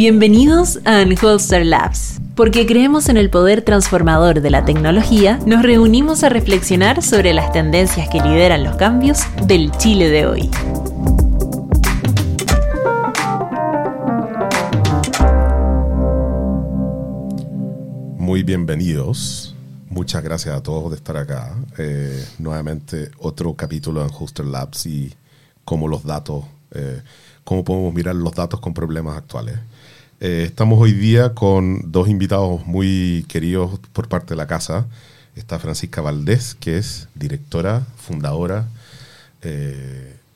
Bienvenidos a Unholster Labs. Porque creemos en el poder transformador de la tecnología, nos reunimos a reflexionar sobre las tendencias que lideran los cambios del Chile de hoy. Muy bienvenidos. Muchas gracias a todos de estar acá. Eh, nuevamente otro capítulo en Hoster Labs y cómo los datos, eh, cómo podemos mirar los datos con problemas actuales. Eh, estamos hoy día con dos invitados muy queridos por parte de la casa. Está Francisca Valdés, que es directora, fundadora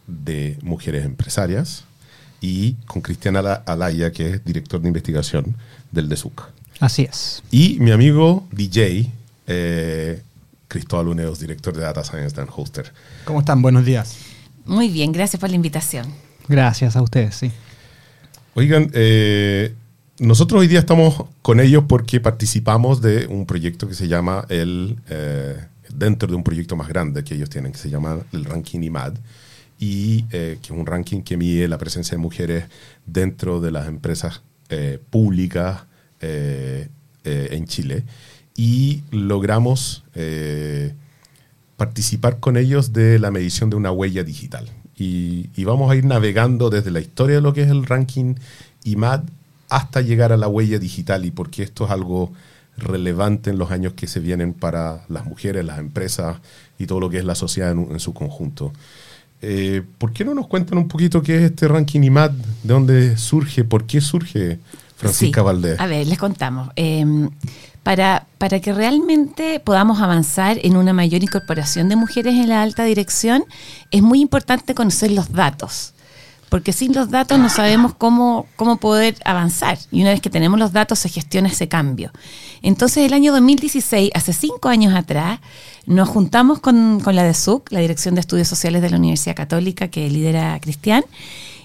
de Mujeres Empresarias, y con Cristiana Alaya, que es director de investigación del DESUC. Así es. Y mi amigo DJ, eh, Cristóbal Uneos, director de Data Science and Hoster. ¿Cómo están? Buenos días. Muy bien, gracias por la invitación. Gracias a ustedes, sí. Oigan, eh, nosotros hoy día estamos con ellos porque participamos de un proyecto que se llama el, eh, dentro de un proyecto más grande que ellos tienen, que se llama el Ranking IMAD, y que es un ranking que mide la presencia de mujeres dentro de las empresas públicas en Chile y logramos eh, participar con ellos de la medición de una huella digital. Y, vamos a ir navegando desde la historia de lo que es el ranking IMAD hasta llegar a la huella digital y porque esto es algo relevante en los años que se vienen para las mujeres, las empresas y todo lo que es la sociedad en, su conjunto. Eh, ¿Por qué no nos cuentan un poquito qué es este ranking IMAD? ¿De dónde surge? ¿Por qué surge Francisca Valdés? A ver, les contamos. Em, para, para que realmente podamos avanzar en una mayor incorporación de mujeres en la alta dirección, es muy importante conocer los datos porque sin los datos no sabemos cómo, cómo poder avanzar. Y una vez que tenemos los datos se gestiona ese cambio. Entonces, el año 2016, hace cinco años atrás, nos juntamos con, con la DESUC, la Dirección de Estudios Sociales de la Universidad Católica, que lidera Cristian,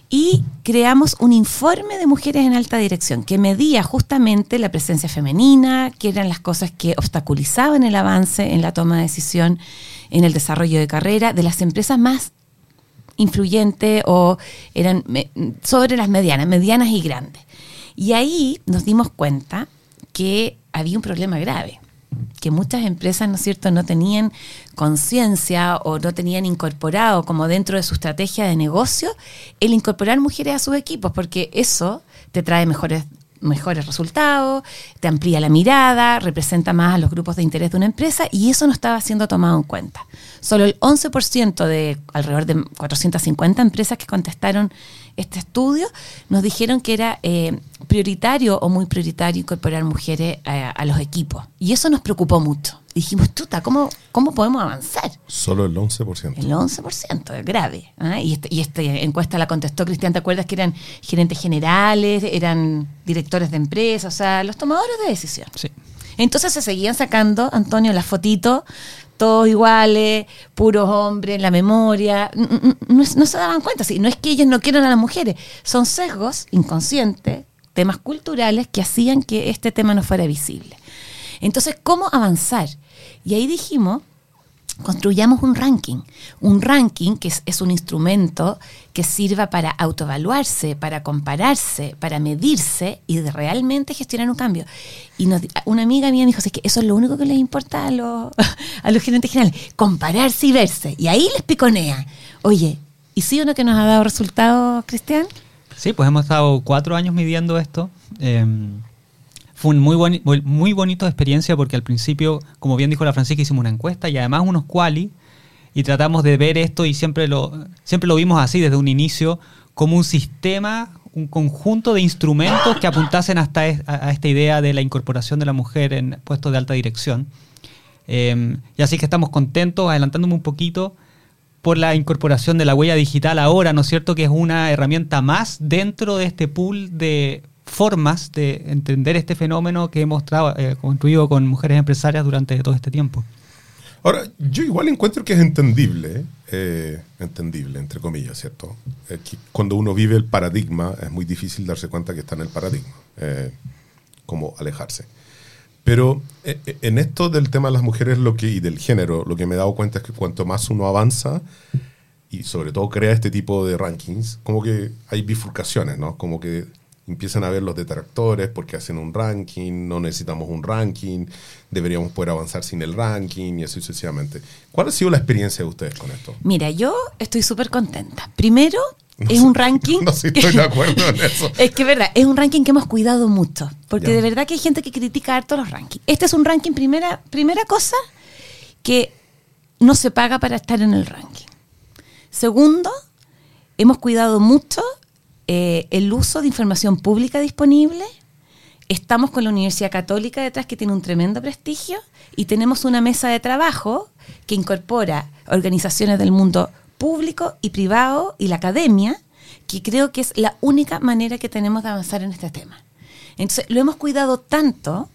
y creamos un informe de mujeres en alta dirección que medía justamente la presencia femenina, que eran las cosas que obstaculizaban el avance en la toma de decisión, en el desarrollo de carrera de las empresas más influyentes o eran sobre las medianas, medianas y grandes. Y ahí nos dimos cuenta que había un problema grave que muchas empresas, ¿no es cierto?, no tenían conciencia o no tenían incorporado como dentro de su estrategia de negocio el incorporar mujeres a sus equipos, porque eso te trae mejores mejores resultados, te amplía la mirada, representa más a los grupos de interés de una empresa y eso no estaba siendo tomado en cuenta. Solo el 11% de alrededor de 450 empresas que contestaron este estudio nos dijeron que era eh, prioritario o muy prioritario incorporar mujeres a, los equipos. Y eso nos preocupó mucho. Dijimos, tuta, ¿cómo, cómo podemos avanzar? Solo el 11%. El 11%, es grave. ¿ah? Y, este, y esta encuesta la contestó Cristian, ¿te acuerdas que eran gerentes generales, eran directores de empresas, o sea, los tomadores de decisión? Sí. Entonces se seguían sacando, Antonio, las fotitos todos iguales, puros hombres, la memoria. No, se daban cuenta, no es que ellos no quieran a las mujeres, son sesgos inconscientes, temas culturales que hacían que este tema no fuera visible. Entonces, ¿cómo avanzar? Y ahí dijimos, construyamos un ranking. Un ranking que es, un instrumento que sirva para autoevaluarse, para compararse, para medirse y realmente gestionar un cambio. Y una amiga mía me dijo, es que eso es lo único que les importa a los, a los gerentes generales, compararse y verse. Y ahí les piconea. Oye, ¿y sí o no que nos ha dado resultados, Cristian? Sí, pues hemos estado cuatro años midiendo esto. Em, fue un muy, bonito de experiencia porque al principio, como bien dijo la Francisca, hicimos una encuesta y además unos quali y tratamos de ver esto y siempre lo, siempre lo vimos así desde un inicio como un sistema, un conjunto de instrumentos que apuntasen hasta a, esta idea de la incorporación de la mujer en puestos de alta dirección. Em, y así que estamos contentos, adelantándome un poquito, por la incorporación de la huella digital ahora, ¿no es cierto? Que es una herramienta más dentro de este pool de formas de entender este fenómeno que hemos eh, construido con mujeres empresarias durante todo este tiempo. Ahora, yo igual encuentro que es entendible, eh, entendible, entre comillas, ¿cierto? Eh, cuando uno vive el paradigma, es muy difícil darse cuenta que está en el paradigma, como alejarse. Pero en esto del tema de las mujeres lo que, y del género, lo que me he dado cuenta es que cuanto más uno avanza, y sobre todo crea este tipo de rankings, como que hay bifurcaciones, ¿no? Como que empiezan a ver los detractores porque hacen un ranking, no necesitamos un ranking, deberíamos poder avanzar sin el ranking y así sucesivamente. ¿Cuál ha sido la experiencia de ustedes con esto? Mira, yo estoy súper contenta. Primero, es un ranking. No, sí estoy de acuerdo en eso. es que es verdad, es un ranking que hemos cuidado mucho. Porque Ya. de verdad que hay gente que critica harto los rankings. Este es un ranking, primera, primera cosa, que no se paga para estar en el ranking. Segundo, hemos cuidado mucho eh, el uso de información pública disponible. Estamos con la Universidad Católica detrás, que tiene un tremendo prestigio, y tenemos una mesa de trabajo que incorpora organizaciones del mundo público y privado y la academia, que creo que es la única manera que tenemos de avanzar en este tema. Entonces, lo hemos cuidado tanto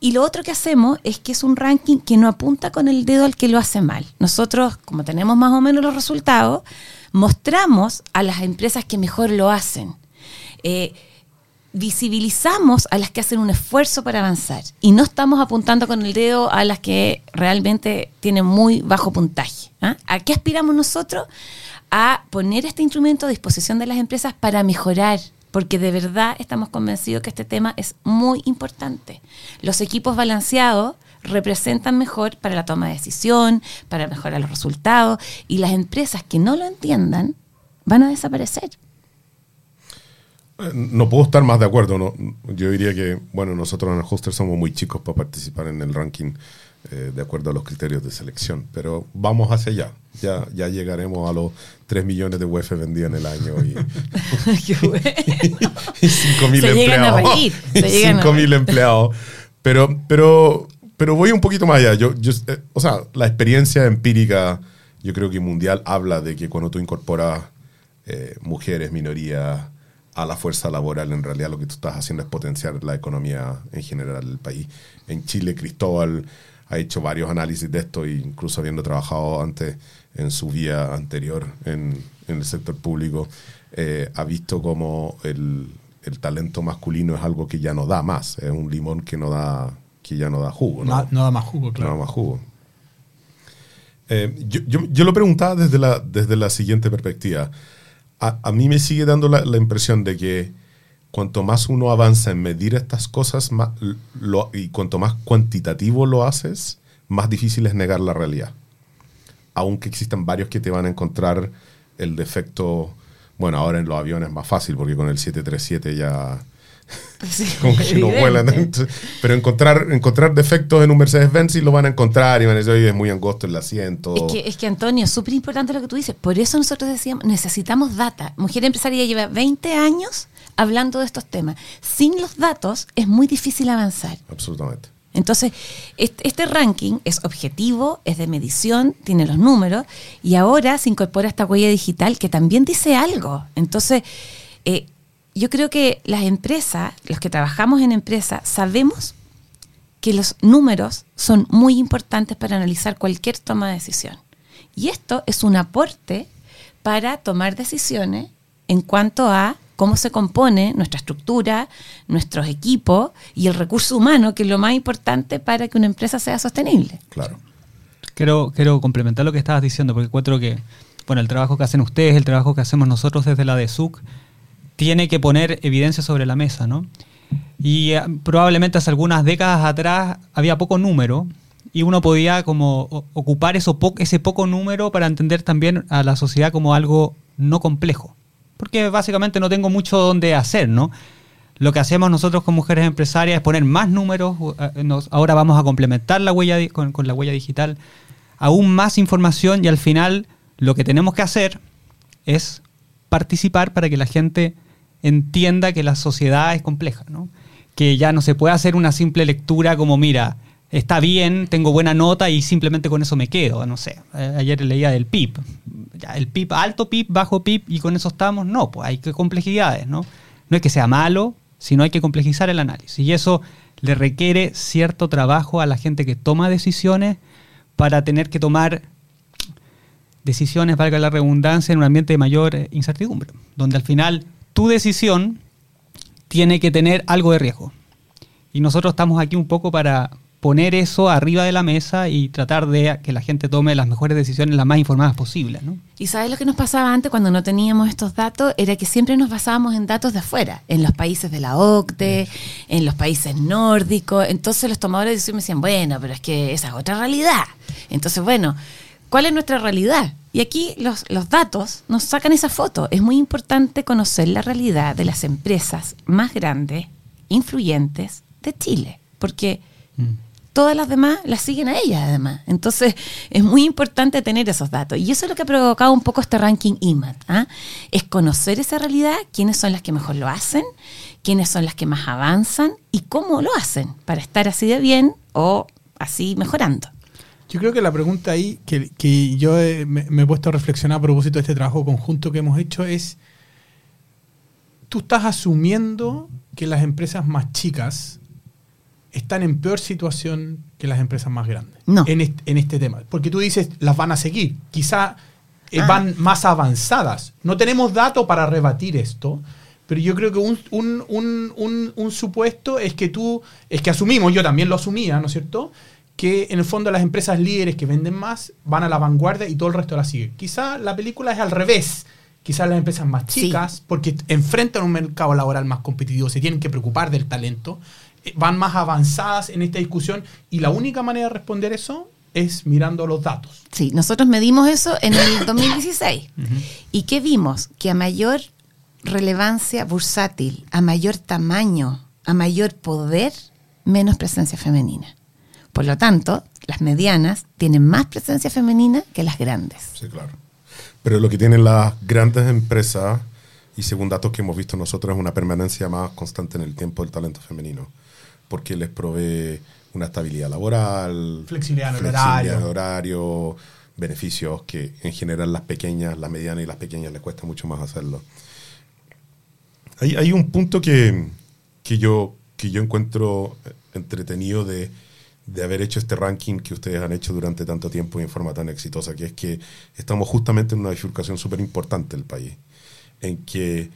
y lo otro que hacemos es que es un ranking que no apunta con el dedo al que lo hace mal. Nosotros, como tenemos más o menos los resultados, mostramos a las empresas que mejor lo hacen. Eh, visibilizamos a las que hacen un esfuerzo para avanzar y no estamos apuntando con el dedo a las que realmente tienen muy bajo puntaje. ¿ah? ¿A qué aspiramos nosotros? A poner este instrumento a disposición de las empresas para mejorar, porque de verdad estamos convencidos que este tema es muy importante. Los equipos balanceados representan mejor para la toma de decisión, para mejorar los resultados, y las empresas que no lo entiendan van a desaparecer. Eh, No puedo estar más de acuerdo. ¿no? Yo diría que, bueno, nosotros en el Hoster somos muy chicos para participar en el ranking eh, de acuerdo a los criterios de selección, pero vamos hacia allá. Ya, ya llegaremos a los 3 millones de UEF vendidos en el año y, y 5 mil Se llegan a empleados. reír, Y se llegan a 5 mil reír. empleados. Pero, pero, pero voy un poquito más allá. Yo, yo, eh, o sea, la experiencia empírica, yo creo que mundial habla de que cuando tú incorporas eh, mujeres, minorías a la fuerza laboral, en realidad lo que tú estás haciendo es potenciar la economía en general del país. En Chile, Cristóbal ha hecho varios análisis de esto, incluso habiendo trabajado antes en su vía anterior en, en el sector público, eh, ha visto como el, el talento masculino es algo que ya no da más, es un limón que no da que ya no da jugo. ¿no? No, no da más jugo, No claro. da más jugo. Eh, yo, yo, yo lo preguntaba desde la, desde la siguiente perspectiva. A, a mí me sigue dando la, la impresión de que cuanto más uno avanza en medir estas cosas más, lo- y cuanto más cuantitativo lo haces, más difícil es negar la realidad. Aunque existan varios que te van a encontrar el defecto, bueno, ahora en los aviones es más fácil porque con el 737 ya Sí, como que no vuelan. Pero encontrar, encontrar defectos en un Mercedes-Benz sí lo van a encontrar y van a decir, oye, es muy angosto el asiento. Es que, es que Antonio, es súper importante lo que tú dices. Por eso nosotros decíamos, necesitamos data. Mujer Empresaria lleva 20 años hablando de estos temas. Sin los datos es muy difícil avanzar. Absolutamente. Entonces, este, este ranking es objetivo, es de medición, tiene los números y ahora se incorpora esta huella digital que también dice algo. Entonces, eh, yo creo que las empresas, los que trabajamos en empresas, sabemos que los números son muy importantes para analizar cualquier toma de decisión. Y esto es un aporte para tomar decisiones en cuanto a cómo se compone nuestra estructura, nuestros equipos y el recurso humano, que es lo más importante para que una empresa sea sostenible. Claro. Quiero, quiero complementar lo que estabas diciendo, porque encuentro que, bueno, el trabajo que hacen ustedes, el trabajo que hacemos nosotros desde la DESUC, tiene que poner evidencia sobre la mesa, ¿no? Y eh, probablemente hace algunas décadas atrás había poco número y uno podía como ocupar ese poco número para entender también a la sociedad como algo no complejo. Porque básicamente no tengo mucho donde hacer, ¿no? Lo que hacemos nosotros con mujeres empresarias es poner más números. eh, nos- ahora vamos a complementar la huella con la huella digital, aún más información y al final lo que tenemos que hacer es participar para que la gente entienda que la sociedad es compleja, ¿no? Que ya no se puede hacer una simple lectura como, mira, está bien, tengo buena nota y simplemente con eso me quedo, no sé. Ayer leía del PIB. El PIB, alto PIB, bajo PIB y con eso estamos. No, pues hay que complejidades, ¿no? No es que sea malo, sino hay que complejizar el análisis. Y eso le requiere cierto trabajo a la gente que toma decisiones para tener que tomar decisiones, valga la redundancia, en un ambiente de mayor eh, incertidumbre, donde al final tu decisión tiene que tener algo de riesgo. Y nosotros estamos aquí un poco para, poner eso arriba de la mesa y tratar de que la gente tome las mejores decisiones las más informadas posibles. ¿no? Y sabes lo que nos pasaba antes cuando no teníamos estos datos, era que siempre nos basábamos en datos de afuera, en los países de la OCDE, en los países nórdicos. Entonces los tomadores de decisiones me decían, bueno, pero es que esa es otra realidad. Entonces, bueno, ¿cuál es nuestra realidad? Y aquí los, los datos nos sacan esa foto. Es muy importante conocer la realidad de las empresas más grandes, influyentes de Chile, porque todas las demás las siguen a ellas además. Entonces es muy importante tener esos datos. Y eso es lo que ha provocado un poco este ranking IMAT. ¿ah? Es conocer esa realidad, quiénes son las que mejor lo hacen, quiénes son las que más avanzan y cómo lo hacen para estar así de bien o así mejorando. Yo creo que la pregunta ahí que, que yo he- me, me he puesto a reflexionar a propósito de este trabajo conjunto que hemos hecho es, tú estás asumiendo que las empresas más chicas están en peor situación que las empresas más grandes No. en, este, en este tema. Porque tú dices, las van a seguir. Quizá eh, Ah. van más avanzadas. No tenemos datos para rebatir esto, pero yo creo que un, un- un- un- un supuesto es que tú, es que asumimos, yo también lo asumía, ¿no es cierto? Que en el fondo las empresas líderes que venden más van a la vanguardia y todo el resto la sigue. Quizá la película es al revés. Quizás las empresas más Sí. chicas, porque enfrentan un mercado laboral más competitivo, se tienen que preocupar del talento, eh, van más avanzadas en esta discusión y la única manera de responder eso es mirando los datos. Sí, nosotros medimos eso en el 2016. ¿Y qué vimos? Que a mayor relevancia bursátil, a mayor tamaño, a mayor poder, menos presencia femenina. Por lo tanto, las medianas tienen más presencia femenina que las grandes. Sí, claro. Pero lo que tienen las grandes empresas, y según datos que hemos visto nosotros, es una permanencia más constante en el tiempo del talento femenino. Porque les provee una estabilidad laboral, Flexibilidad en el flexibilidad horario. horario, beneficios que en general las pequeñas, las medianas y las pequeñas les cuesta mucho más hacerlo. Hay, hay un punto que, que, yo, que yo encuentro entretenido de, de haber hecho este ranking que ustedes han hecho durante tanto tiempo y en forma tan exitosa, que es que estamos justamente en una bifurcación súper importante del país, en que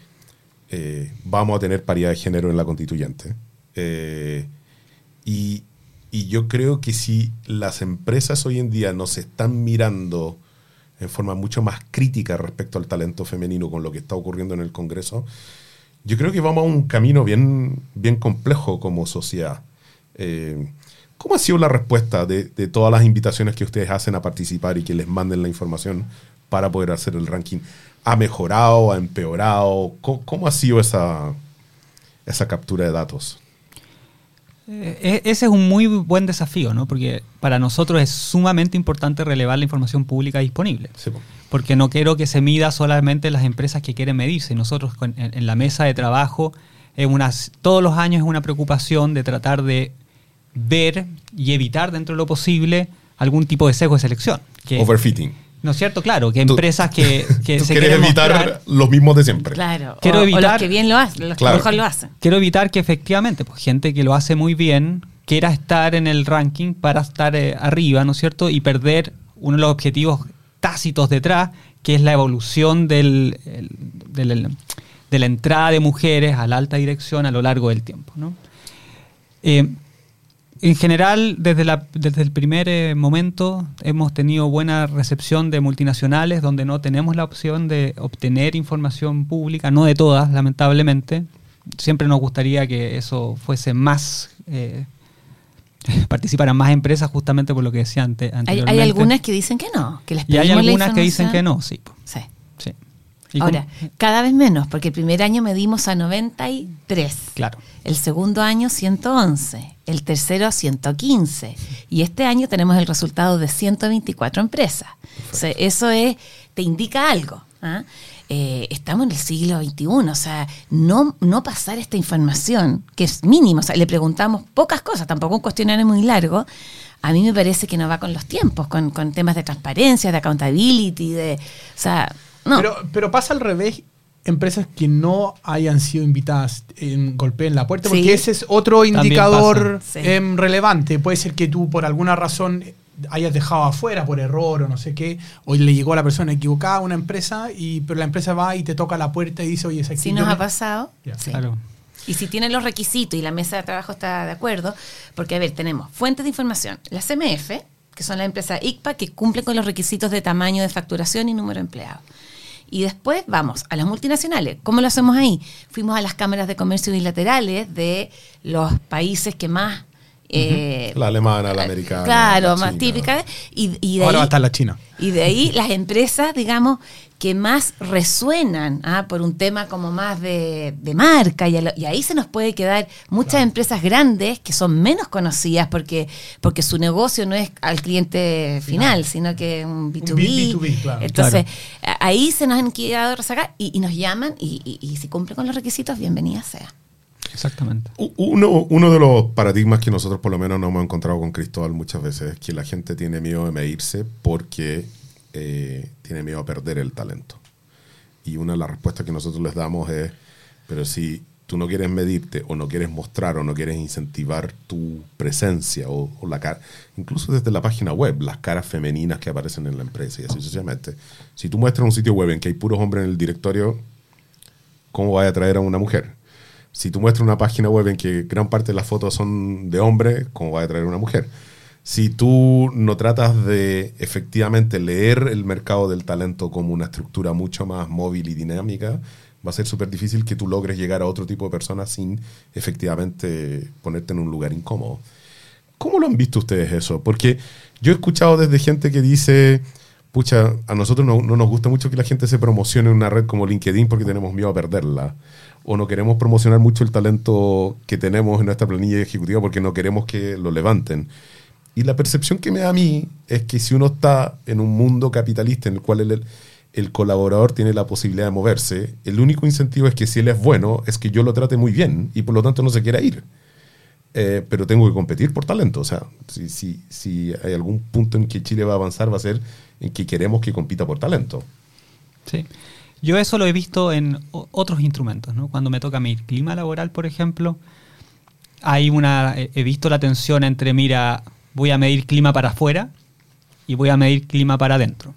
eh, vamos a tener paridad de género en la constituyente. Eh, y, y yo creo que si las empresas hoy en día nos están mirando en forma mucho más crítica respecto al talento femenino con lo que está ocurriendo en el Congreso, yo creo que vamos a un camino bien, bien complejo como sociedad. Eh, ¿Cómo ha sido la respuesta de, de todas las invitaciones que ustedes hacen a participar y que les manden la información para poder hacer el ranking? ¿Ha mejorado? ¿Ha empeorado? ¿Cómo, cómo ha sido esa, esa captura de datos? Eh, e- ese es un muy buen desafío, ¿no? Porque para nosotros es sumamente importante relevar la información pública disponible. Sí, po. Porque no quiero que se mida solamente las empresas que quieren medirse. Nosotros en, en la mesa de trabajo, unas, todos los años es una preocupación de tratar de ver y evitar dentro de lo posible algún tipo de sesgo de selección. Que, Overfitting. ¿No es cierto? Claro, que empresas que, que Tú se quieres quieren evitar mostrar- los mismos de siempre. Claro. Quiero o, o evitar- los que bien lo hacen, los Claro. que mejor lo hacen. quiero evitar que efectivamente, pues gente que lo hace muy bien quiera estar en el ranking para estar eh, arriba, ¿no es cierto? Y perder uno de los objetivos tácitos detrás, que es la evolución del, el- del- de la entrada de mujeres a la alta dirección a lo largo del tiempo, ¿no? Eh, en general, desde, la- desde el primer eh, momento hemos tenido buena recepción de multinacionales donde no tenemos la opción de obtener información pública, no de todas, lamentablemente. Siempre nos gustaría que eso fuese más, eh, participaran más empresas justamente por lo que decía ante, Hay, algunas que dicen que no, que les y hay pedimos la algunas que dicen que no, sí. Sí. Ahora, cada vez menos, porque el primer año medimos a 93. Claro. El segundo año 111, el tercero 115 y este año tenemos el resultado de 124 empresas. O sea, eso es, te indica algo. ¿ah? Eh, estamos en el siglo XXI, o sea, no, no pasar esta información, que es mínima, o sea, le preguntamos pocas cosas, tampoco un cuestionario muy largo, a mí me parece que no va con los tiempos, con, con temas de transparencia, de accountability, de... O sea, no. Pero, pero pasa al revés, empresas que no hayan sido invitadas en golpeen la puerta, porque Sí. ese es otro indicador. Sí. em, relevante. Puede ser que tú por alguna razón hayas dejado afuera por error o no sé qué, o le llegó a la persona equivocada a una empresa, y pero la empresa va y te toca la puerta y dice, oye, es aquí si nos me- ha pasado, sí. Claro. Y si tienen los requisitos y la mesa de trabajo está de acuerdo, porque a ver, tenemos fuentes de información, la CMF, que son las empresas ICPA, que cumplen con los requisitos de tamaño de facturación y número de empleados. Y después vamos a las multinacionales. ¿Cómo lo hacemos ahí? Fuimos a las cámaras de comercio bilaterales de los países que más... eh, La alemana, la americana. Claro, la más típica. Y, y de Ahora va a ahí, estar la China. y de ahí las empresas, digamos, que más resuenan ah, por un tema como más de, de marca. Y, a lo- y ahí se nos puede quedar muchas empresas grandes que son menos conocidas porque, porque su negocio no es al cliente final, sino que un B2B. B- B2B, claro. Entonces, ahí se nos han quedado rezagar y, y nos llaman y, y- y si cumple con los requisitos, bienvenida sea. Exactamente. Uno, uno de los paradigmas que nosotros por lo menos nos hemos encontrado con Cristóbal muchas veces es que la gente tiene miedo de medirse porque eh, tiene miedo a perder el talento. Y una de las respuestas que nosotros les damos es, pero si tú no quieres medirte o no quieres mostrar o no quieres incentivar tu presencia o, o la cara, incluso desde la página web, las caras femeninas que aparecen en la empresa y así sucesivamente. Si tú muestras un sitio web en que hay puros hombres en el directorio, ¿cómo vaya a atraer a una mujer? Si tú muestras una página web en que gran parte de las fotos son de hombres, ¿cómo va a atraer a una mujer? Si tú no tratas de efectivamente leer el mercado del talento como una estructura mucho más móvil y dinámica, va a ser súper difícil que tú logres llegar a otro tipo de personas sin efectivamente ponerte en un lugar incómodo. ¿Cómo lo han visto ustedes eso? Porque yo he escuchado desde gente que dice, pucha, a nosotros no, no nos gusta mucho que la gente se promocione en una red como LinkedIn porque tenemos miedo a perderla. O no queremos promocionar mucho el talento que tenemos en nuestra planilla ejecutiva porque no queremos que lo levanten. Y la percepción que me da a mí es que si uno está en un mundo capitalista en el cual el, el colaborador tiene la posibilidad de moverse, el único incentivo es que si él es bueno, es que yo lo trate muy bien y por lo tanto no se quiera ir. Eh, pero tengo que competir por talento. O sea, si, si, si hay algún punto en que Chile va a avanzar, va a ser en que queremos que compita por talento. Sí. Yo eso lo he visto en otros instrumentos, ¿no? Cuando me toca medir clima laboral, por ejemplo, hay una, he visto la tensión entre, mira, voy a medir clima para afuera y voy a medir clima para adentro,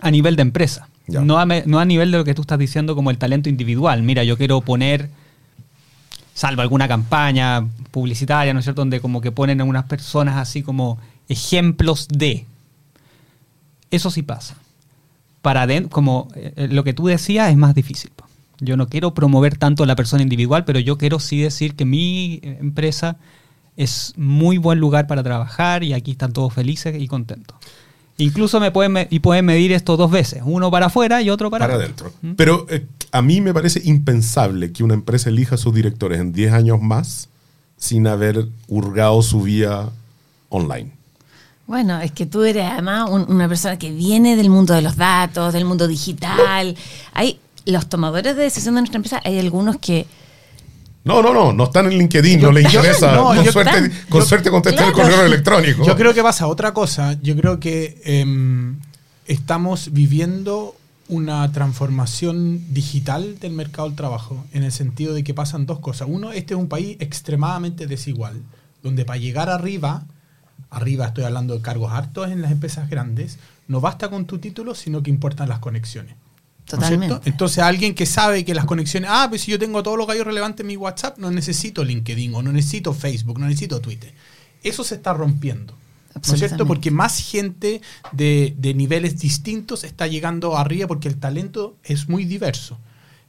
a nivel de empresa. Ya. No a, no a nivel de lo que tú estás diciendo como el talento individual. Mira, yo quiero poner, salvo alguna campaña publicitaria, ¿no es cierto?, donde como que ponen a unas personas así como ejemplos de. Eso sí pasa para adentro, como eh, lo que tú decías, es más difícil. Yo no quiero promover tanto a la persona individual, pero yo quiero sí decir que mi eh, empresa es muy buen lugar para trabajar y aquí están todos felices y contentos. Incluso me pueden, y pueden medir esto dos veces, uno para afuera y otro para, Para adentro. Pero eh, a mí me parece impensable que una empresa elija a sus directores en 10 años más sin haber hurgado su vía online. Bueno, es que tú eres además un- una persona que viene del mundo de los datos, del mundo digital. Hay los tomadores de decisión de nuestra empresa, hay algunos que No, no, no, no están en LinkedIn, Yo- no les interesa. no, con suerte, con yo- suerte contestar el correo electrónico. Yo creo que pasa otra cosa. Yo creo que em, estamos viviendo una transformación digital del mercado del trabajo, en el sentido de que pasan dos cosas. Uno, este es un país extremadamente desigual, donde para llegar arriba, arriba estoy hablando de cargos hartos en las empresas grandes, no basta con tu título, sino que importan las conexiones. Totalmente. Entonces, alguien que sabe que las conexiones, ah, pues si yo tengo todos los gallos relevantes en mi WhatsApp, no necesito LinkedIn o no necesito Facebook, no necesito Twitter. Eso se está rompiendo. ¿No es cierto? Porque más gente de, de niveles distintos está llegando arriba porque el talento es muy diverso.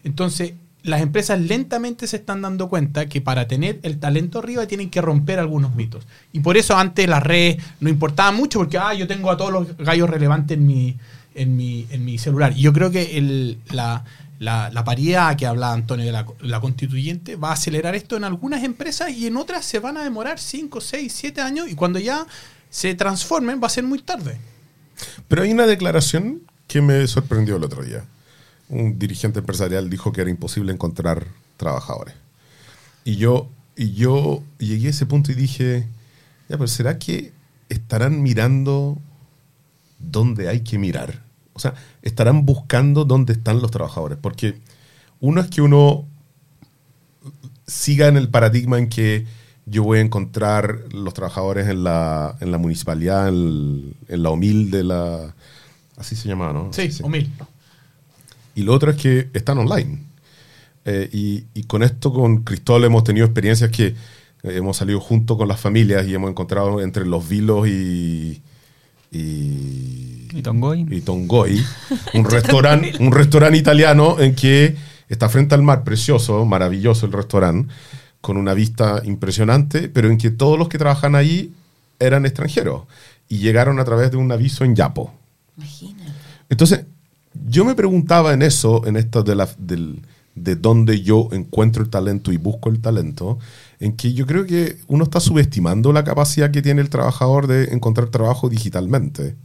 Entonces, las empresas lentamente se están dando cuenta que para tener el talento arriba tienen que romper algunos mitos. Y por eso antes las redes no importaban mucho porque, ah, yo tengo a todos los gallos relevantes en mi, en mi, en mi celular. Yo creo que la, la paridad que hablaba Antonio de la, la constituyente va a acelerar esto en algunas empresas y en otras se van a demorar 5, 6, 7 años y cuando ya se transformen va a ser muy tarde. Pero hay una declaración que me sorprendió el otro día. Un dirigente empresarial dijo que era imposible encontrar trabajadores. Y yo, y yo llegué a ese punto y dije, ya, pero ¿será que estarán mirando dónde hay que mirar? O sea, estarán buscando dónde están los trabajadores. Porque uno es que uno siga en el paradigma en que yo voy a encontrar los trabajadores en la, en la municipalidad, en, el- en la OMIL de la... Así se llama, ¿no? Sí, o mil. Y lo otro es que están online. Eh, y, y con esto, con Cristóbal, hemos tenido experiencias que hemos salido junto con las familias y hemos encontrado entre los vilos y. y Y Tongoy. y Tongoy, un restaurante un restaurante italiano en que está frente al mar, precioso, maravilloso el restaurante, con una vista impresionante, pero en que todos los que trabajan ahí eran extranjeros y llegaron a través de un aviso en Yapo. Imagínate. Entonces, yo me preguntaba en eso, en esto de, la, del, de dónde yo encuentro el talento y busco el talento, en que yo creo que uno está subestimando la capacidad que tiene el trabajador de encontrar trabajo digitalmente.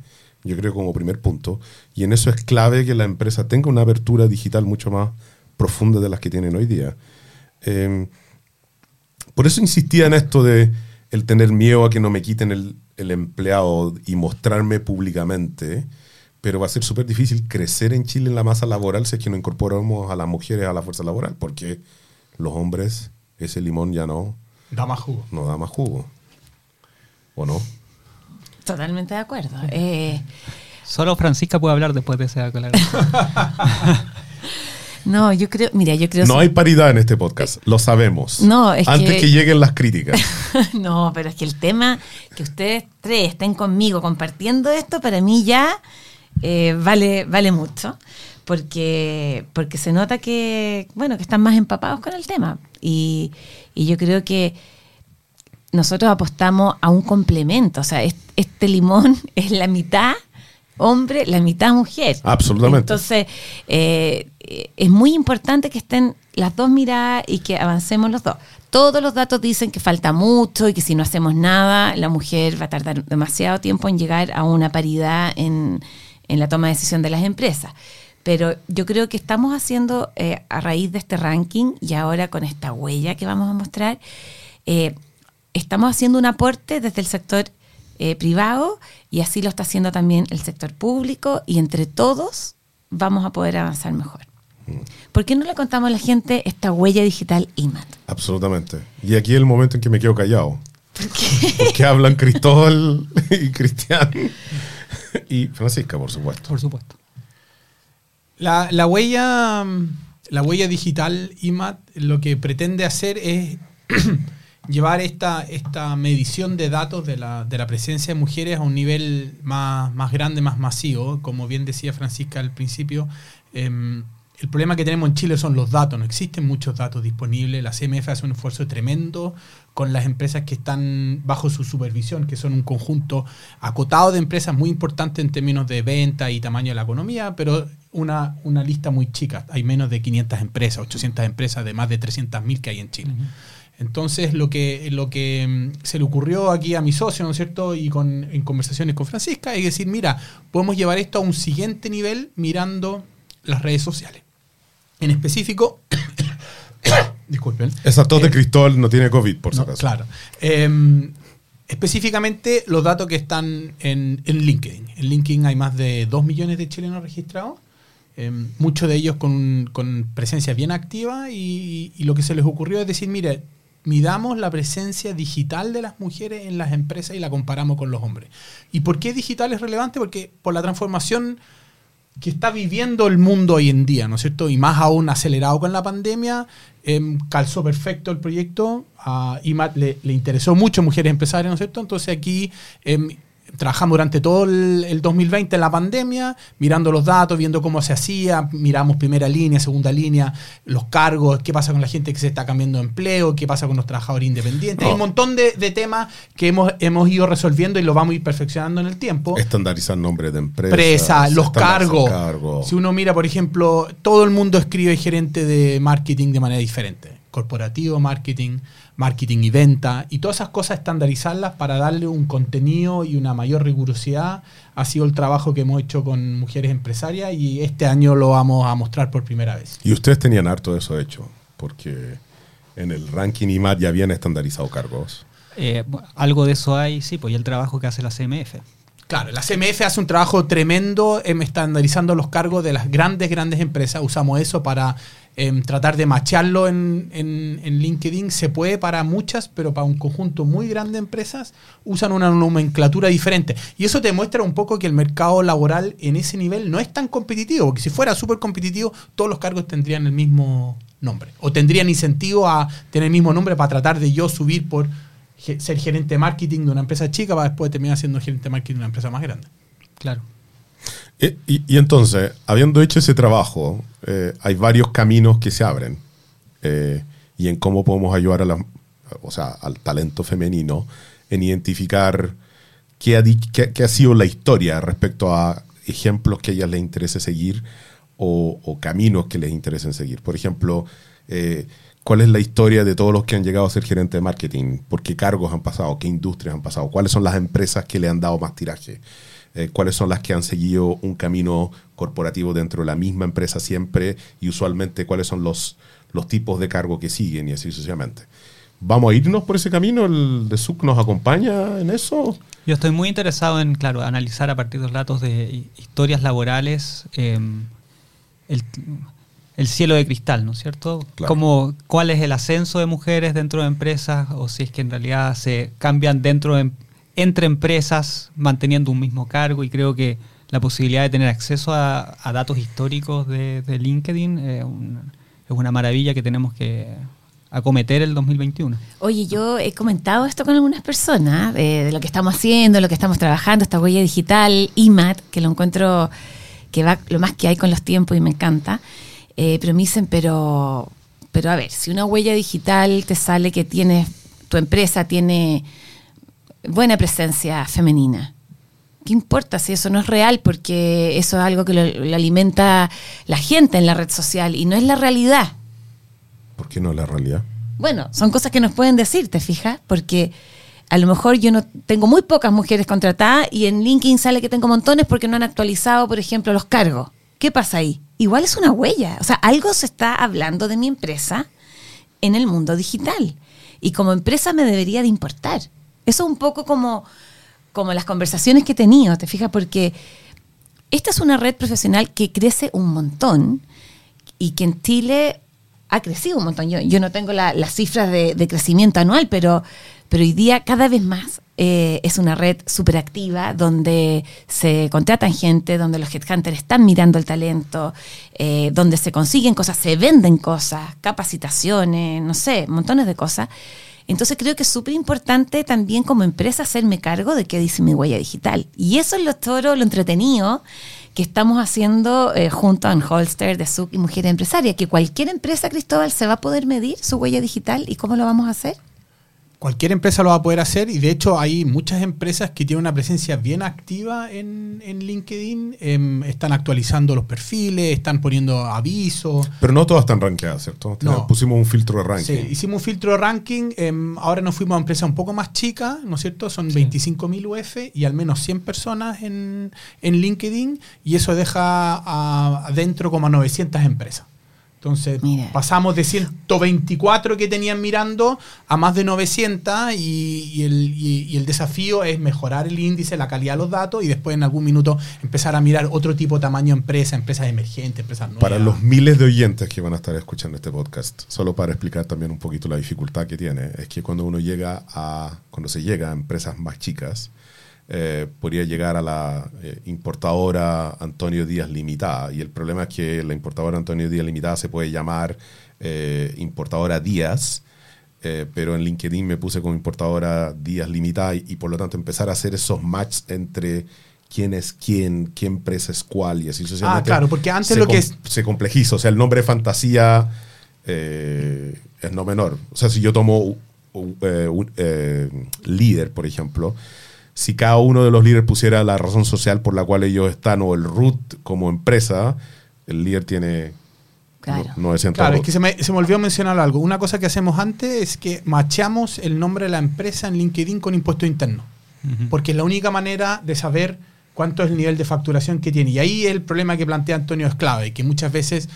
Yo creo como primer punto. Y en eso es clave que la empresa tenga una apertura digital mucho más profunda de las que tienen hoy día. Eh, por eso insistía en esto de el tener miedo a que no me quiten el empleado y mostrarme públicamente, pero va a ser súper difícil crecer en Chile en la masa laboral si es que no incorporamos a las mujeres a la fuerza laboral, porque los hombres, ese limón ya no, Da más jugo. no da más jugo. ¿O no? Totalmente de acuerdo. Eh, Solo Francisca puede hablar después de esa aclaración. no, yo creo, mira, yo creo... No hay paridad en este podcast, lo sabemos. No, es Antes que- que... lleguen las críticas. no, pero es que el tema que ustedes tres estén conmigo compartiendo esto, para mí ya eh, vale, vale mucho. Porque, porque se nota que, bueno, que están más empapados con el tema. Y, y yo creo que nosotros apostamos a un complemento. O sea, es- este limón es la mitad hombre, la mitad mujer. Absolutamente. Entonces, eh, es muy importante que estén las dos miradas y que avancemos los dos. Todos los datos dicen que falta mucho y que si no hacemos nada, la mujer va a tardar demasiado tiempo en llegar a una paridad en, en la toma de decisión de las empresas. Pero yo creo que estamos haciendo, eh, a raíz de este ranking y ahora con esta huella que vamos a mostrar, eh, estamos haciendo un aporte desde el sector eh, privado y así lo está haciendo también el sector público y entre todos vamos a poder avanzar mejor. ¿Por qué no le contamos a la gente esta huella digital IMAT? Absolutamente. Y aquí es el momento en que me quedo callado. Porque hablan Cristóbal y Cristian. Y Francisca, por supuesto. Por supuesto. La, la huella, la huella digital IMAT lo que pretende hacer es llevar esta, esta medición de datos de la, de la presencia de mujeres a un nivel más, más grande, más masivo. Como bien decía Francisca al principio, em, el problema que tenemos en Chile son los datos, no existen muchos datos disponibles. La CMF hace un esfuerzo tremendo con las empresas que están bajo su supervisión, que son un conjunto acotado de empresas muy importantes en términos de venta y tamaño de la economía, pero una, una lista muy chica. Hay menos de 500 empresas, 800 empresas de más de 300.000 que hay en Chile. Entonces, lo que, lo que mm, se le ocurrió aquí a mi socio, ¿no es cierto? Y con, en conversaciones con Francisca, es decir, mira, podemos llevar esto a un siguiente nivel mirando las redes sociales. En específico, disculpen. Esa tos de Cristóbal no tiene COVID, por si No, acaso. claro. Eh, específicamente los datos que están en, en LinkedIn. En LinkedIn hay más de 2 millones de chilenos registrados. eh, muchos de ellos con, con presencia bien activa y, y lo que se les ocurrió es decir, mire, midamos la presencia digital de las mujeres en las empresas y la comparamos con los hombres. ¿Y por qué digital es relevante? Porque por la transformación que está viviendo el mundo hoy en día, ¿no es cierto? Y más aún acelerado con la pandemia, em, calzó perfecto el proyecto, a IMAT le, le interesó mucho mujeres empresarias, ¿no es cierto? Entonces aquí em, trabajamos durante todo el, el 2020 en la pandemia, mirando los datos, viendo cómo se hacía, miramos primera línea, segunda línea, los cargos, qué pasa con la gente que se está cambiando de empleo, qué pasa con los trabajadores independientes. Hay un montón de, de temas que hemos, hemos ido resolviendo y lo vamos a ir perfeccionando en el tiempo Estandarizar nombres de empresas. empresa, los cargos. Si uno mira, por ejemplo, todo el mundo escribe gerente de marketing de manera diferente. Corporativo, marketing, marketing y venta. Y todas esas cosas estandarizarlas para darle un contenido y una mayor rigurosidad ha sido el trabajo que hemos hecho con mujeres empresarias y este año lo vamos a mostrar por primera vez. Y ustedes tenían harto de eso hecho, porque en el ranking IMAT ya habían estandarizado cargos. Eh, algo de eso hay, sí, pues y el trabajo que hace la CMF. Claro, la CMF hace un trabajo tremendo em, estandarizando los cargos de las grandes, grandes empresas. Usamos eso para em, tratar de macharlo en, en- en LinkedIn. Se puede para muchas, pero para un conjunto muy grande de empresas usan una nomenclatura diferente. Y eso te muestra un poco que el mercado laboral en ese nivel no es tan competitivo, porque si fuera súper competitivo, todos los cargos tendrían el mismo nombre. O tendrían incentivo a tener el mismo nombre para tratar de yo subir por ser gerente de marketing de una empresa chica para después terminar siendo gerente de marketing de una empresa más grande. Claro. Y, entonces, habiendo hecho ese trabajo, eh, hay varios caminos que se abren eh, y en cómo podemos ayudar a la- o sea, al talento femenino en identificar qué ha, qué- ha sido la historia respecto a ejemplos que a ellas les interese seguir o, o caminos que les interesen seguir. Por ejemplo, eh, ¿cuál es la historia de todos los que han llegado a ser gerente de marketing? ¿Por qué cargos han pasado? ¿Qué industrias han pasado? ¿Cuáles son las empresas que le han dado más tiraje? Eh, ¿Cuáles son las que han seguido un camino corporativo dentro de la misma empresa siempre? Y usualmente, ¿cuáles son los, los tipos de cargo que siguen y así sucesivamente? ¿Vamos a irnos por ese camino? ¿El de SUC nos acompaña en eso? Yo estoy muy interesado en, claro, analizar a partir de los datos de hi- historias laborales eh, el, el cielo de cristal, ¿no es cierto? Claro. Cómo- ¿Cuál es el ascenso de mujeres dentro de empresas o si es que en realidad se cambian dentro de, em- entre empresas manteniendo un mismo cargo? Y creo que la posibilidad de tener acceso a, datos históricos de, LinkedIn eh, un- es una maravilla que tenemos que acometer el 2021. Oye, yo he comentado esto con algunas personas, de, de lo que estamos haciendo, lo que estamos trabajando, esta huella digital, IMAT, que lo encuentro que va lo más que hay con los tiempos y me encanta. Eh, pero me dicen, pero, pero a ver, si una huella digital te sale que tienes, tu empresa tiene buena presencia femenina. ¿Qué importa si eso no es real? Porque eso es algo que lo, lo alimenta la gente en la red social y no es la realidad. ¿Por qué no la realidad? Bueno, son cosas que nos pueden decir, ¿te fijas? Porque a lo mejor yo no tengo muy pocas mujeres contratadas y en LinkedIn sale que tengo montones porque no han actualizado, por ejemplo, los cargos. ¿Qué pasa ahí? Igual es una huella. O sea, algo se está hablando de mi empresa en el mundo digital. Y como empresa me debería de importar. Eso es un poco como, como las conversaciones que he tenido, ¿te fijas? Porque esta es una red profesional que crece un montón y que en Chile ha crecido un montón. Yo, yo no tengo la- las cifras de, crecimiento anual, pero, pero hoy día cada vez más eh, es una red súper activa donde se contratan gente, donde los headhunters están mirando el talento, eh, donde se consiguen cosas, se venden cosas, capacitaciones, no sé, montones de cosas. Entonces creo que es súper importante también como empresa hacerme cargo de qué dice mi huella digital. Y eso es lo toro, lo entretenido que estamos haciendo eh, junto a Holster de SUC y Mujeres Empresarias, que cualquier empresa, Cristóbal, se va a poder medir su huella digital y cómo lo vamos a hacer. Cualquier empresa lo va a poder hacer y de hecho hay muchas empresas que tienen una presencia bien activa en, en LinkedIn, em, están actualizando los perfiles, están poniendo avisos. Pero no todas están rankeadas, ¿cierto? No. Pusimos un filtro de ranking. Sí, hicimos un filtro de ranking, em, ahora nos fuimos a empresas un poco más chicas, ¿no es cierto? Son 25.000 UF y al menos 100 personas en, en LinkedIn y eso deja a- adentro como a 900 empresas. Entonces Mira. pasamos de 124 que tenían mirando a más de 900 y, y el, y- y el desafío es mejorar el índice, la calidad de los datos y después en algún minuto empezar a mirar otro tipo de tamaño de empresa, empresas emergentes, empresas nuevas. Para los miles de oyentes que van a estar escuchando este podcast, solo para explicar también un poquito la dificultad que tiene, es que cuando uno llega a, cuando se llega a empresas más chicas, eh, podría llegar a la eh, importadora Antonio Díaz Limitada. Y el problema es que la importadora Antonio Díaz Limitada se puede llamar eh, importadora Díaz, eh, pero en LinkedIn me puse como importadora Díaz Limitada y, y por lo tanto empezar a hacer esos matches entre quién es quién, qué empresa es cuál y así sucesivamente. claro, porque antes lo que es- se complejiza. O sea, el nombre de fantasía es no menor. O sea, si yo tomo un líder, por ejemplo, si cada uno de los líderes pusiera la razón social por la cual ellos están o el root como empresa, el líder tiene Claro. no- 900 Claro, es que se me, se me olvidó mencionar algo. Una cosa que hacemos antes es que machamos el nombre de la empresa en LinkedIn con impuesto interno. Porque es la única manera de saber cuánto es el nivel de facturación que tiene. Y ahí el problema que plantea Antonio es clave, que muchas veces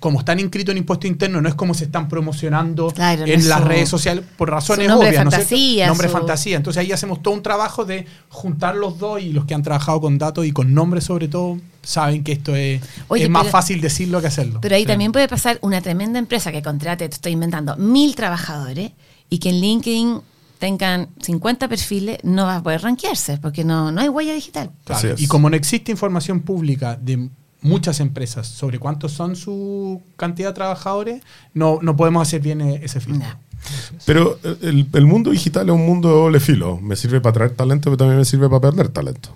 como están inscritos en impuesto interno, no es como se están promocionando Claro, en las su- redes sociales por razones de obvias. ¿no es cierto? fantasía, Nombre de fantasía. Entonces ahí hacemos todo un trabajo de juntar los dos y los que han trabajado con datos y con nombres sobre todo saben que esto es, Oye, es más pero- fácil decirlo que hacerlo. Pero ahí Sí. también puede pasar una tremenda empresa que contrate, te estoy inventando, mil trabajadores y que en LinkedIn tengan 50 perfiles, no va a poder rankearse porque no, no hay huella digital. Claro. Y como no existe información pública de muchas empresas sobre cuántos son su cantidad de trabajadores, no, no podemos hacer bien e- ese filtro. No. Pero eh, el, el mundo digital es un mundo de doble filo. Me sirve para traer talento, pero también me sirve para perder talento.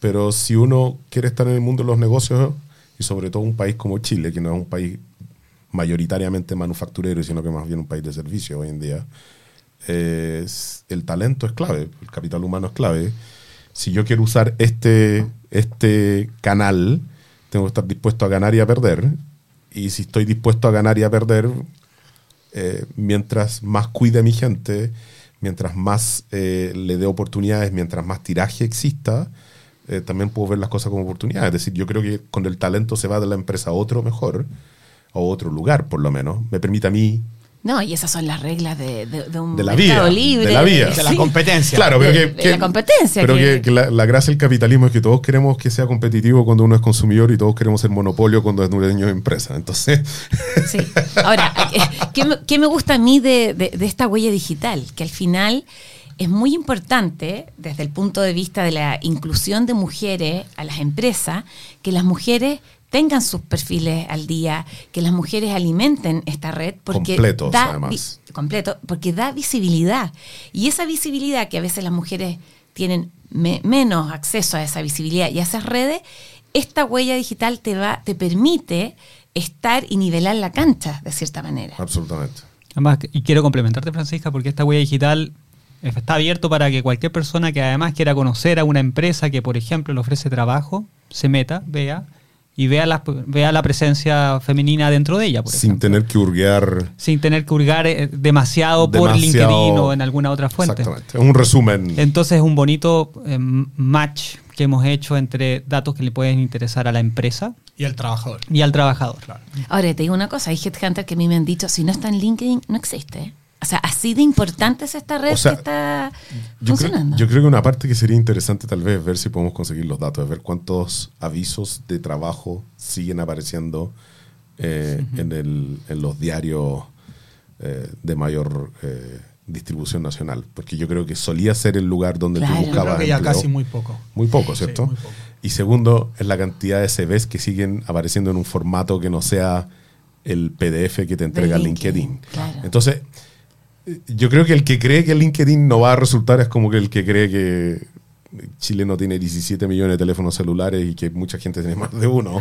Pero si uno quiere estar en el mundo de los negocios, y sobre todo un país como Chile, que no es un país mayoritariamente manufacturero, sino que más bien un país de servicios hoy en día, es- el talento es clave, el capital humano es clave. Si yo quiero usar este, este canal, tengo que estar dispuesto a ganar y a perder. Y si estoy dispuesto a ganar y a perder, eh, mientras más cuide a mi gente, mientras más eh, le dé oportunidades, mientras más tiraje exista, eh, también puedo ver las cosas como oportunidades. Es decir, yo creo que con el talento se va de la empresa a otro mejor, a otro lugar por lo menos. Me permite a mí No, y esas son las reglas de, de- de un De la mercado vida, libre. de la vida. De la competencia. Claro, pero que, de la competencia, Pero que- que, que la, la gracia del capitalismo es que todos queremos que sea competitivo cuando uno es consumidor y todos queremos ser monopolio cuando es dueño de empresa. Entonces, Sí. Ahora, ¿qué me, qué me gusta a mí de, de- de esta huella digital? Que al final es muy importante, desde el punto de vista de la inclusión de mujeres a las empresas, que las mujeres tengan sus perfiles al día, que las mujeres alimenten esta red porque Completos, da además. vi- completo, porque da visibilidad. Y esa visibilidad que a veces las mujeres tienen me- menos acceso a esa visibilidad y a esas redes, esta huella digital te va, te permite estar y nivelar la cancha de cierta manera. absolutamente. Además, y quiero complementarte, Francisca, porque esta huella digital está abierto para que cualquier persona que además quiera conocer a una empresa que, por ejemplo, le ofrece trabajo, se meta, vea y vea la, vea la presencia femenina dentro de ella, por Sin ejemplo. tener que hurguear. Sin tener que hurgar eh, demasiado, por LinkedIn o en alguna otra fuente. Exactamente. Es un resumen. Entonces es un bonito eh, match que hemos hecho entre datos que le pueden interesar a la empresa Y el trabajador. y al trabajador. Ahora, te digo una cosa, hay headhunters que a mí me han dicho, si no está en LinkedIn, no existe. O sea, así de importante es esta red O sea, que está Yo creo, funcionando. yo creo que una parte que sería interesante tal vez es ver si podemos conseguir los datos, es ver cuántos avisos de trabajo siguen apareciendo eh, en, el- en los diarios eh, de mayor eh, distribución nacional. Porque yo creo que solía ser el lugar donde Claro. tú Yo Yo buscabas creo que ya empleo. casi muy poco. Muy poco, Sí, ¿cierto? muy poco. Y segundo, es la cantidad de CVs que siguen apareciendo en un formato que no sea el PDF que te entrega LinkedIn, LinkedIn. claro. Entonces, yo creo que el que cree que LinkedIn no va a resultar es como que el que cree que Chile no tiene 17 millones de teléfonos celulares y que mucha gente tiene más de uno.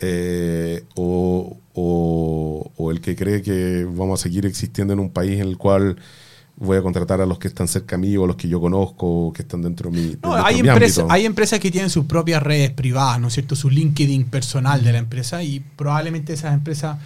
Eh, o, o- o el que cree que vamos a seguir existiendo en un país en el cual voy a contratar a los que están cerca mío, o a los que yo conozco, o que están dentro de mi, No, dentro hay, de mi empresas, ámbito. hay empresas que tienen sus propias redes privadas, ¿no es cierto? Su LinkedIn personal de la empresa y probablemente esas empresas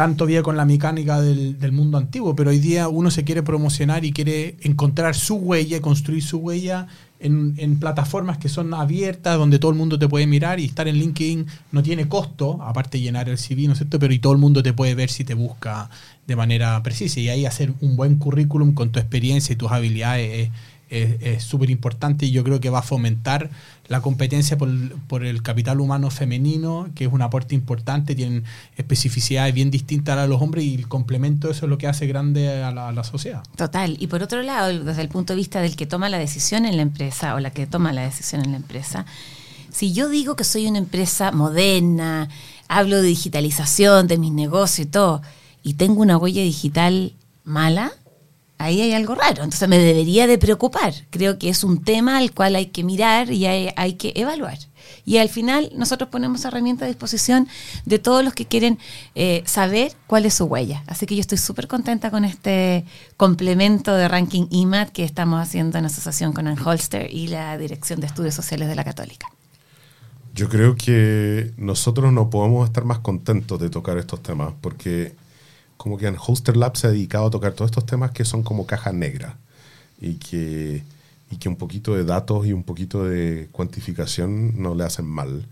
tanto bien con la mecánica del, mundo antiguo, pero hoy día uno se quiere promocionar y quiere encontrar su huella, construir su huella en, en plataformas que son abiertas, donde todo el mundo te puede mirar y estar en LinkedIn no tiene costo, aparte llenar el CV, ¿no es cierto? Pero y todo el mundo te puede ver si te busca de manera precisa y ahí hacer un buen currículum con tu experiencia y tus habilidades es- es es súper importante y yo creo que va a fomentar la competencia por, por el capital humano femenino, que es un aporte importante, tienen especificidades bien distintas a los hombres y el complemento eso es lo que hace grande a la, a la sociedad. Total. Y por otro lado, desde el punto de vista del que toma la decisión en la empresa o la que toma la decisión en la empresa, si yo digo que soy una empresa moderna, hablo de digitalización, de mis negocios y todo, y tengo una huella digital mala, ahí hay algo raro. Entonces me debería de preocupar. Creo que es un tema al cual hay que mirar y hay, que evaluar. Y al final nosotros ponemos herramientas a disposición de todos los que quieren eh, saber cuál es su huella. Así que yo estoy súper contenta con este complemento de ranking IMAT que estamos haciendo en asociación con Anholster y la Dirección de Estudios Sociales de la Católica. Yo creo que nosotros no podemos estar más contentos de tocar estos temas porque como que Hoster Lab se ha dedicado a tocar todos estos temas que son como caja negra y que, y que un poquito de datos y un poquito de cuantificación no le hacen mal.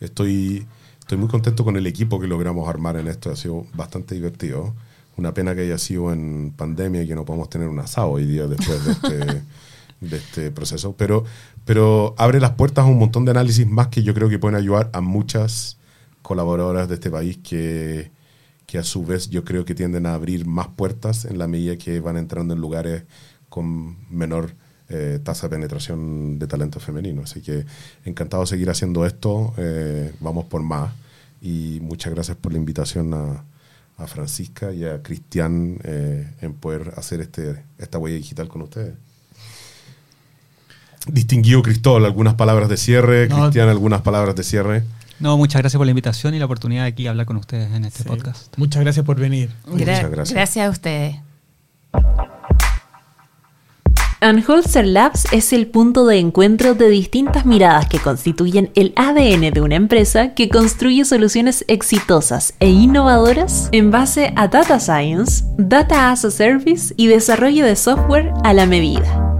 Estoy estoy muy contento con el equipo que logramos armar en esto. Ha sido bastante divertido. Una pena que haya sido en pandemia y que no podamos tener un asado hoy día después de este, de este proceso. Pero, pero abre las puertas a un montón de análisis más que yo creo que pueden ayudar a muchas colaboradoras de este país que, que a su vez yo creo que tienden a abrir más puertas en la medida que van entrando en lugares con menor eh, tasa de penetración de talento femenino. Así que encantado de seguir haciendo esto, eh, vamos por más y muchas gracias por la invitación a, a Francisca y a Cristian eh, en poder hacer este, esta huella digital con ustedes. Distinguido Cristóbal, algunas palabras de cierre, No. Cristian, algunas palabras de cierre. No, muchas gracias por la invitación y la oportunidad de aquí hablar con ustedes en este Sí. podcast. Muchas gracias por venir. Muchas Gra- gracias. gracias a ustedes. Anholzer Labs es el punto de encuentro de distintas miradas que constituyen el ADN de una empresa que construye soluciones exitosas e innovadoras en base a Data Science, Data as a Service y desarrollo de software a la medida.